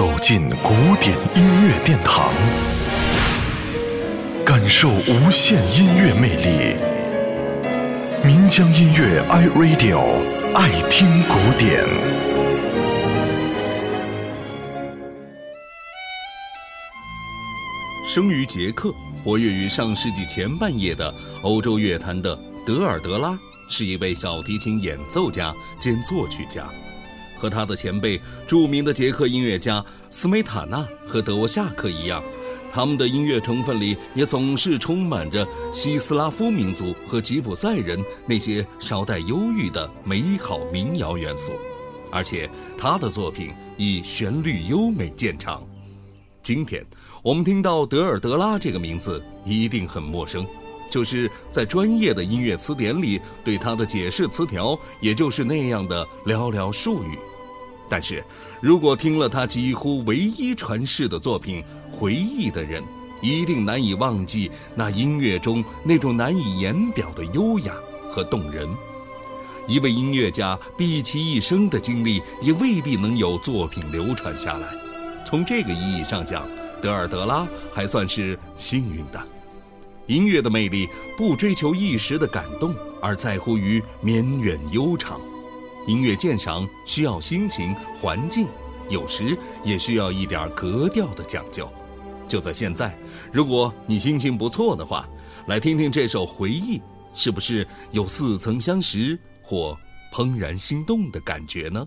走进古典音乐殿堂，感受无限音乐魅力。民江音乐 iRadio 爱听古典。生于捷克，活跃于上世纪前半叶的欧洲乐坛的德尔德拉，是一位小提琴演奏家兼作曲家。和他的前辈著名的捷克音乐家斯梅塔纳和德沃夏克一样，他们的音乐成分里也总是充满着西斯拉夫民族和吉普赛人那些稍带忧郁的美好民谣元素，而且他的作品以旋律优美见长。今天我们听到德尔德拉这个名字一定很陌生，就是在专业的音乐词典里对他的解释词条，也就是那样的寥寥数语。但是，如果听了他几乎唯一传世的作品《回忆》的人，一定难以忘记那音乐中那种难以言表的优雅和动人。一位音乐家毕其一生的经历，也未必能有作品流传下来。从这个意义上讲，德尔德拉还算是幸运的。音乐的魅力不追求一时的感动，而在乎于绵远悠长。音乐鉴赏需要心情、环境，有时也需要一点格调的讲究。就在现在，如果你心情不错的话，来听听这首《回忆》，是不是有似曾相识或怦然心动的感觉呢？